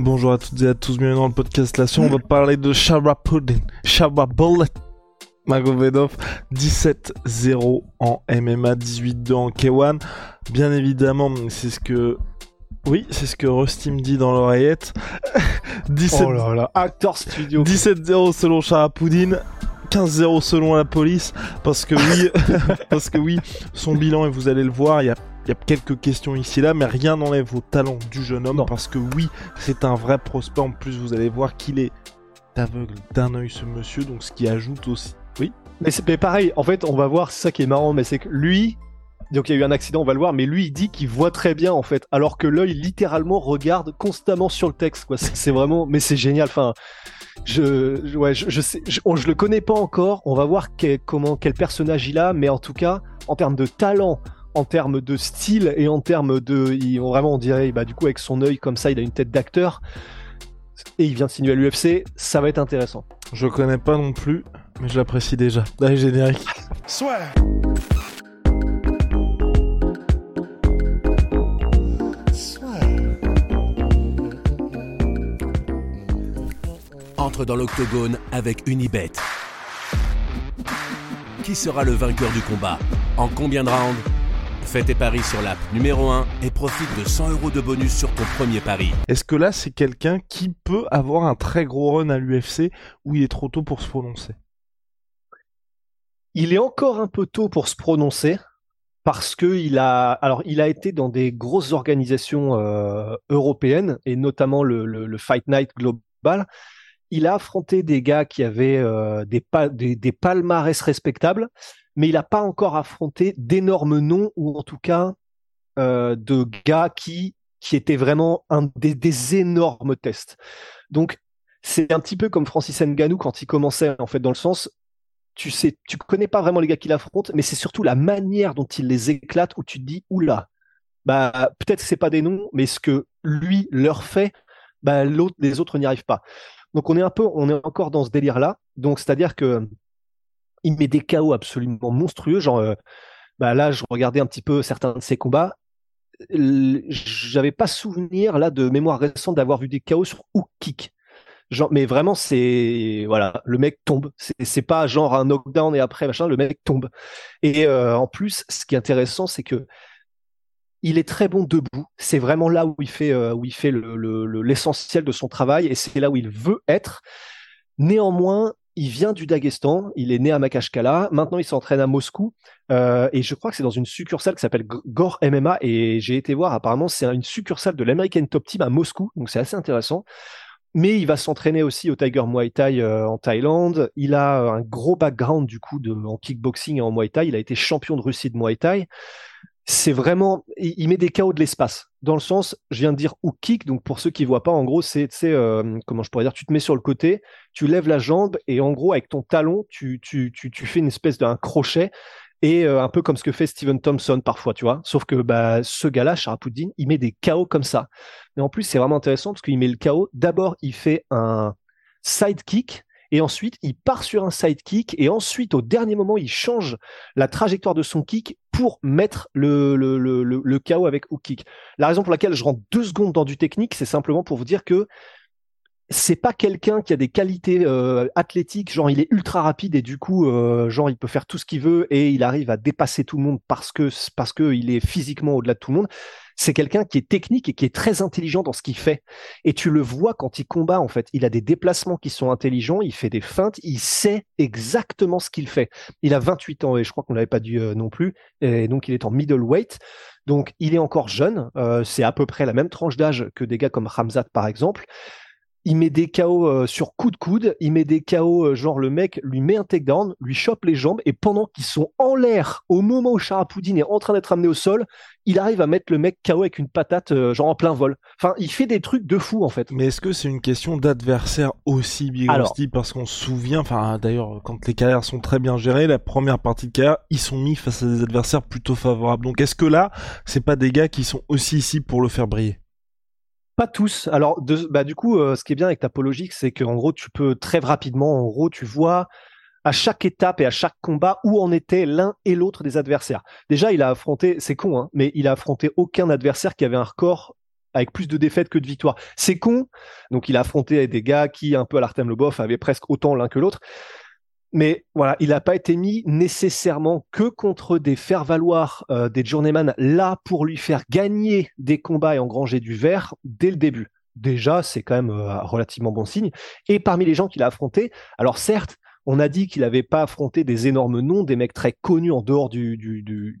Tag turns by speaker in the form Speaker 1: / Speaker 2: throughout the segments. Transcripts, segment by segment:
Speaker 1: Bonjour à toutes et à tous, bienvenue dans le podcast Lation. On va parler de Shabra Bullet. Magomedov 17-0 en MMA, 18-2 en K1. Bien évidemment, c'est ce que oui, c'est ce que Rusty me dit dans l'oreillette.
Speaker 2: 17... Oh là là, Actor Studio.
Speaker 1: 17-0 selon Charapoudine. 15-0 selon la police. Parce que oui, parce que oui, son bilan, et vous allez le voir, il y a il y a quelques questions ici là, mais rien n'enlève au talent du jeune homme parce que oui, c'est un vrai prospect. En plus, vous allez voir qu'il est aveugle d'un œil ce monsieur, donc ce qui ajoute aussi. Oui.
Speaker 2: Mais c'est pareil. En fait, on va voir. C'est ça qui est marrant, mais c'est que lui, donc il y a eu un accident, on va le voir, mais lui il dit qu'il voit très bien en fait, alors que l'œil littéralement regarde constamment sur le texte. Quoi. C'est, vraiment, mais c'est génial. Enfin, je, ouais, je, sais, je, le connais pas encore. On va voir comment quel personnage il a, mais en tout cas, en termes de talent, en termes de style et en termes de, il, vraiment on dirait, bah du coup avec son œil comme ça, il a une tête d'acteur et il vient de signer à l'UFC, ça va être intéressant.
Speaker 1: Je connais pas non plus, mais j'apprécie déjà. Allez générique. Soit.
Speaker 3: entre dans l'octogone avec Unibet. Qui sera le vainqueur du combat? En combien de rounds? Fais tes paris sur l'app numéro 1 et profite de 100 euros de bonus sur ton premier pari.
Speaker 1: Est-ce que là, c'est quelqu'un qui peut avoir un très gros run à l'UFC ou il est trop tôt pour se prononcer?
Speaker 2: Il est encore un peu tôt pour se prononcer parce que il a, alors il a été dans des grosses organisations euh, européennes et notamment le, le Fight Night Global il a affronté des gars qui avaient euh, des, palmarès respectables, mais il n'a pas encore affronté d'énormes noms ou en tout cas euh, de gars qui, étaient vraiment des, énormes tests. Donc c'est un petit peu comme Francis Ngannou quand il commençait en fait dans le sens tu sais tu connais pas vraiment les gars qu'il affronte mais c'est surtout la manière dont il les éclate où tu te dis oula bah peut-être c'est pas des noms mais ce que lui leur fait bah les autres n'y arrivent pas donc on est un peu, on est encore dans ce délire-là. Donc c'est-à-dire que il met des chaos absolument monstrueux. Genre, euh, bah là, je regardais un petit peu certains de ses combats. J'avais pas souvenir là de mémoire récente d'avoir vu des chaos sur hook kick. Genre, mais vraiment, c'est voilà, le mec tombe. C'est pas genre un knockdown et après machin, le mec tombe. Et euh, en plus, ce qui est intéressant, c'est que il est très bon debout. C'est vraiment là où il fait, euh, où il fait l'essentiel de son travail et c'est là où il veut être. Néanmoins, il vient du Daghestan, il est né à Makashkala, maintenant il s'entraîne à Moscou, euh, et je crois que c'est dans une succursale qui s'appelle Gore MMA, et j'ai été voir, apparemment c'est une succursale de l'American Top Team à Moscou, donc c'est assez intéressant. Mais il va s'entraîner aussi au Tiger Muay Thai euh, en Thaïlande. Il a un gros background du coup en kickboxing et en Muay Thai. Il a été champion de Russie de Muay Thai c'est vraiment, il, met des chaos de l'espace. Dans le sens, je viens de dire ou kick, donc pour ceux qui voient pas, en gros, c'est, euh, comment je pourrais dire, tu te mets sur le côté, tu lèves la jambe et en gros, avec ton talon, tu, tu, tu, tu fais une espèce d'un crochet et euh, un peu comme ce que fait Steven Thompson parfois, tu vois. Sauf que bah, ce gars-là, Sharapoudine, il met des chaos comme ça. Mais en plus, c'est vraiment intéressant parce qu'il met le chaos. D'abord, il fait un side kick et ensuite il part sur un side kick et ensuite au dernier moment il change la trajectoire de son kick pour mettre le, le, le, le, KO avec hook kick. La raison pour laquelle je rentre deux secondes dans du technique, c'est simplement pour vous dire que c'est pas quelqu'un qui a des qualités euh, athlétiques, genre il est ultra rapide et du coup, euh, genre il peut faire tout ce qu'il veut et il arrive à dépasser tout le monde parce que parce que il est physiquement au-delà de tout le monde c'est quelqu'un qui est technique et qui est très intelligent dans ce qu'il fait. Et tu le vois quand il combat, en fait. Il a des déplacements qui sont intelligents, il fait des feintes, il sait exactement ce qu'il fait. Il a 28 ans et je crois qu'on l'avait pas dit euh, non plus. Et donc, il est en middleweight. Donc, il est encore jeune. Euh, c'est à peu près la même tranche d'âge que des gars comme Ramzat, par exemple il met des KO euh, sur coup de coude, il met des KO, euh, genre le mec lui met un takedown, lui chope les jambes, et pendant qu'ils sont en l'air, au moment où Charapoudine est en train d'être amené au sol, il arrive à mettre le mec KO avec une patate, euh, genre en plein vol. Enfin, il fait des trucs de fou en fait.
Speaker 1: Mais est-ce que c'est une question d'adversaire aussi, Big
Speaker 2: Alors-
Speaker 1: Rusty? Parce qu'on se souvient, enfin d'ailleurs, quand les carrières sont très bien gérées, la première partie de carrière, ils sont mis face à des adversaires plutôt favorables. Donc est-ce que là, c'est pas des gars qui sont aussi ici pour le faire briller?
Speaker 2: Pas tous. Alors, bah, du coup, euh, ce qui est bien avec ta logique, c'est qu'en gros, tu peux très rapidement, en gros, tu vois à chaque étape et à chaque combat où en étaient l'un et l'autre des adversaires. Déjà, il a affronté, c'est con, hein, mais il a affronté aucun adversaire qui avait un record avec plus de défaites que de victoires. C'est con. Donc, il a affronté des gars qui, un peu à l'Artem Lobov, avaient presque autant l'un que l'autre. Mais voilà, il n'a pas été mis nécessairement que contre des faire-valoir euh, des journeyman là pour lui faire gagner des combats et engranger du vert dès le début. Déjà, c'est quand même euh, un relativement bon signe. Et parmi les gens qu'il a affrontés, alors certes, on a dit qu'il n'avait pas affronté des énormes noms, des mecs très connus en dehors du, du, du-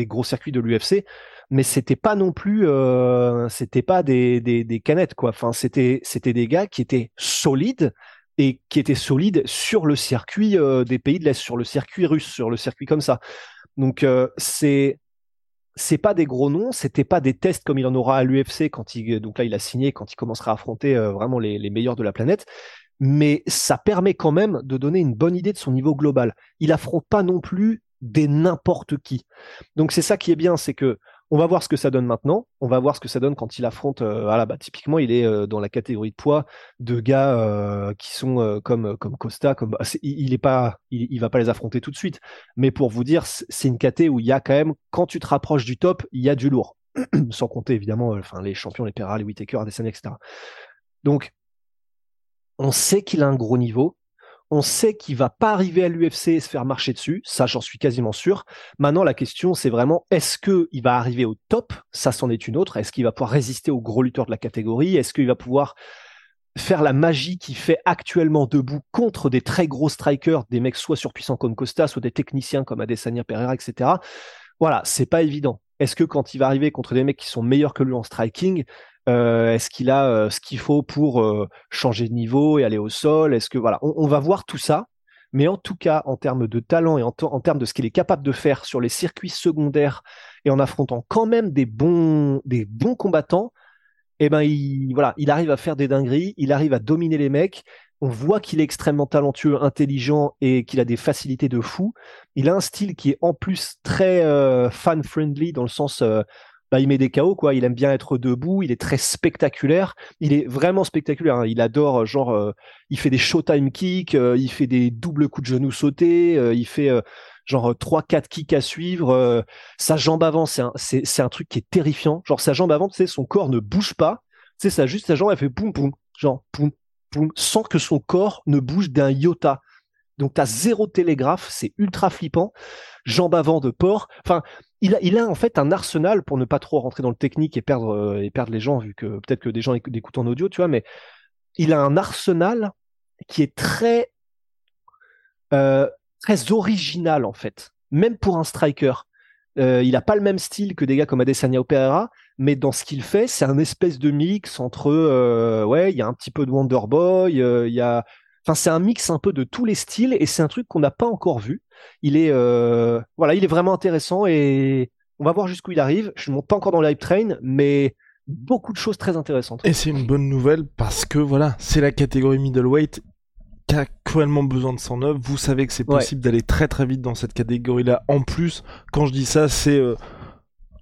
Speaker 2: Des gros circuits de l'UFC, mais c'était pas non plus, euh, c'était pas des, des, canettes quoi. Enfin, c'était c'était des gars qui étaient solides et qui étaient solides sur le circuit euh, des pays de l'Est, sur le circuit russe, sur le circuit comme ça. Donc euh, c'est c'est pas des gros noms, c'était pas des tests comme il en aura à l'UFC quand il donc là il a signé quand il commencera à affronter vraiment les, les meilleurs de la planète. Mais ça permet quand même de donner une bonne idée de son niveau global. Il affronte pas non plus des n'importe qui. Donc c'est ça qui est bien, c'est que on va voir ce que ça donne maintenant. On va voir ce que ça donne quand il affronte. euh, voilà, bah, typiquement, il est euh, dans la catégorie de poids de gars euh, qui sont euh, comme comme Costa. Comme c'est- il, il est pas, il, va pas les affronter tout de suite. Mais pour vous dire, c'est une caté où il y a quand même, quand tu te rapproches du top, il y a du lourd. Sans compter évidemment, enfin les champions, les Pereira, les Whittaker, Adesanya, etc. Donc, on sait qu'il a un gros niveau. On sait qu'il va pas arriver à l'UFC et se faire marcher dessus. Ça, j'en suis quasiment sûr. Maintenant, la question, c'est vraiment est-ce que il va arriver au top? Ça, c'en est une autre. Est-ce qu'il va pouvoir résister aux gros lutteurs de la catégorie? Est-ce qu'il va pouvoir faire la magie qu'il fait actuellement debout contre des très gros strikers, des mecs soit surpuissants comme Costa, soit des techniciens comme Adesanya Pereira, etc. Voilà, c'est pas évident. Est-ce que quand il va arriver contre des mecs qui sont meilleurs que lui en striking, euh, est-ce qu'il a euh, ce qu'il faut pour euh, changer de niveau et aller au sol? Est-ce que voilà, on, va voir tout ça. Mais en tout cas, en termes de talent et en, te- en termes de ce qu'il est capable de faire sur les circuits secondaires et en affrontant quand même des bons, combattants, eh ben, il arrive à faire des dingueries, il arrive à dominer les mecs. On voit qu'il est extrêmement talentueux, intelligent et qu'il a des facilités de fou. Il a un style qui est en plus très euh, fan-friendly dans le sens, euh, bah, il met des KO quoi. Il aime bien être debout, il est très spectaculaire. Il est vraiment spectaculaire. hein. Il adore euh, genre, il fait des showtime kicks, il fait des doubles coups de genoux sautés, il fait genre trois quatre kicks à suivre. sa jambe avant, c'est un, truc qui est terrifiant. Genre sa jambe avant, tu sais, son corps ne bouge pas. Tu sais, ça juste sa jambe, elle fait poum poum, genre poum sans que son corps ne bouge d'un iota. Donc t'as zéro télégraphe, c'est ultra flippant. Jambe avant de porc. Enfin, il a, il a en fait un arsenal pour ne pas trop rentrer dans le technique et perdre euh, et perdre les gens vu que peut-être que des gens écoutent, en audio, tu vois. Mais il a un arsenal qui est très euh, très original en fait, même pour un striker. Euh, il a pas le même style que des gars comme Adesanya ou Pereira, mais dans ce qu'il fait, c'est un espèce de mix entre euh, ouais, il y a un petit peu de Wonderboy, euh, il y a enfin c'est un mix un peu de tous les styles et c'est un truc qu'on n'a pas encore vu. Il est euh, voilà, il est vraiment intéressant et on va voir jusqu'où il arrive. Je ne monte pas encore dans le hype train, mais beaucoup de choses très intéressantes.
Speaker 1: Et c'est une bonne nouvelle parce que voilà, c'est la catégorie middleweight qui a cruellement besoin de 109. Vous savez que c'est
Speaker 2: Ouais.
Speaker 1: possible d'aller très très vite dans cette catégorie-là. En plus, quand je dis ça, c'est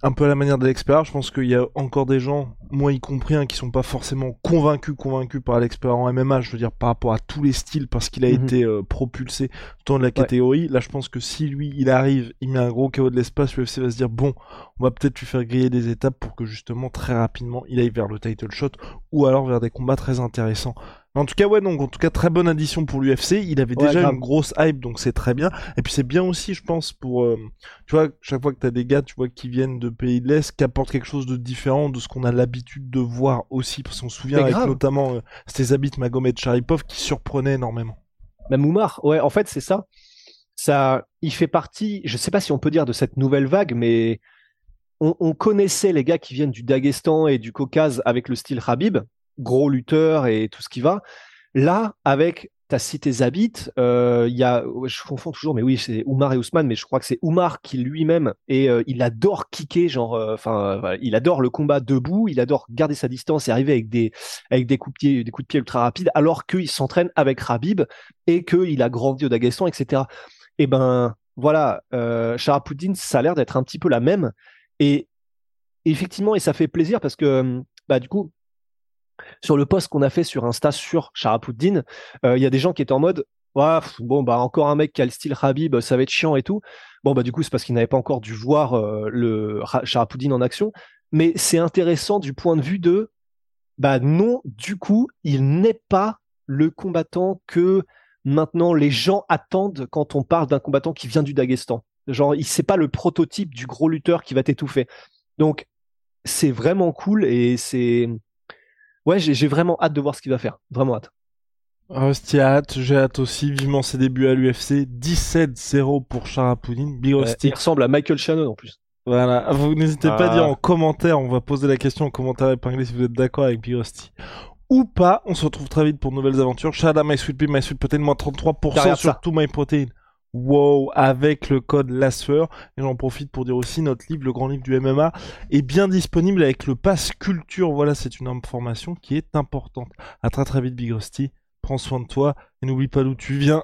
Speaker 1: un peu à la manière de l'expert. Je pense qu'il y a encore des gens, moi y compris, hein, qui sont pas forcément convaincus, convaincus par l'expert en MMA. Je veux dire par rapport à tous les styles, parce qu'il a
Speaker 2: Mhm.
Speaker 1: été euh, propulsé de la catégorie. Là, je pense que si lui, il arrive, il met un gros KO de l'espace, l'UFC va se dire bon, on va peut-être lui faire griller des étapes pour que justement très rapidement, il aille vers le title shot ou alors vers des combats très intéressants. En tout cas, ouais, donc en tout cas, très bonne addition pour l'UFC. Il avait
Speaker 2: Ouais,
Speaker 1: déjà
Speaker 2: grave.
Speaker 1: une grosse hype, donc c'est très bien. Et puis c'est bien aussi, je pense, pour euh, tu vois, chaque fois que t'as des gars, tu vois, qui viennent de pays de l'Est, qui apportent quelque chose de différent de ce qu'on a l'habitude de voir aussi, parce qu'on se souvient avec notamment euh, ces habits Magomed Sharipov qui surprenaient énormément.
Speaker 2: Même Oumar, ouais, en fait, c'est ça. Ça, il fait partie, je sais pas si on peut dire de cette nouvelle vague, mais on, on connaissait les gars qui viennent du Daghestan et du Caucase avec le style Habib, gros lutteur et tout ce qui va. Là, avec, t'as cité Zabit, euh, il y a, je confonds toujours, mais oui, c'est Oumar et Ousmane, mais je crois que c'est Oumar qui lui-même, et euh, il adore kicker, genre, euh, enfin, il adore le combat debout, il adore garder sa distance et arriver avec des, avec des coups de pied, des coups de pied ultra rapides, alors qu'il s'entraîne avec Habib et qu'il a grandi au Daghestan, etc. Et ben voilà, euh, Sharapoudine, ça a l'air d'être un petit peu la même. Et effectivement, et ça fait plaisir parce que bah du coup, sur le post qu'on a fait sur Insta sur Sharapoudine, euh, il y a des gens qui étaient en mode Ouais, pff, bon bah encore un mec qui a le style Habib, ça va être chiant et tout. Bon bah du coup c'est parce qu'ils n'avaient pas encore dû voir euh, le Ra- Sharapoudine en action, mais c'est intéressant du point de vue de bah non, du coup il n'est pas le combattant que maintenant les gens attendent quand on parle d'un combattant qui vient du Daghestan. Genre, il c'est pas le prototype du gros lutteur qui va t'étouffer. Donc, c'est vraiment cool et c'est. Ouais, j'ai vraiment hâte de voir ce qu'il va faire. Vraiment hâte.
Speaker 1: Rusty a hâte, j'ai hâte aussi, vivement ses débuts à l'UFC, 17-0 pour Sharapoudine, Big
Speaker 2: Ouais,
Speaker 1: Rusty.
Speaker 2: il ressemble à Michael Shannon en plus.
Speaker 1: Voilà, vous n'hésitez pas à
Speaker 2: Ah.
Speaker 1: dire en commentaire, on va poser la question en commentaire épinglé si vous êtes d'accord avec Big Rusty. Ou pas, on se retrouve très vite pour de nouvelles aventures. Shada, My Sweet Pea, My Sweet Protein, moins 33%
Speaker 2: Derrière
Speaker 1: sur
Speaker 2: ça.
Speaker 1: tout My Protein. Wow, avec le code LASSEUR. Et j'en profite pour dire aussi, notre livre, le grand livre du MMA, est bien disponible avec le pass culture. Voilà, c'est une information qui est importante. À très très vite, Big Rusty. Prends soin de toi et n'oublie pas d'où tu viens.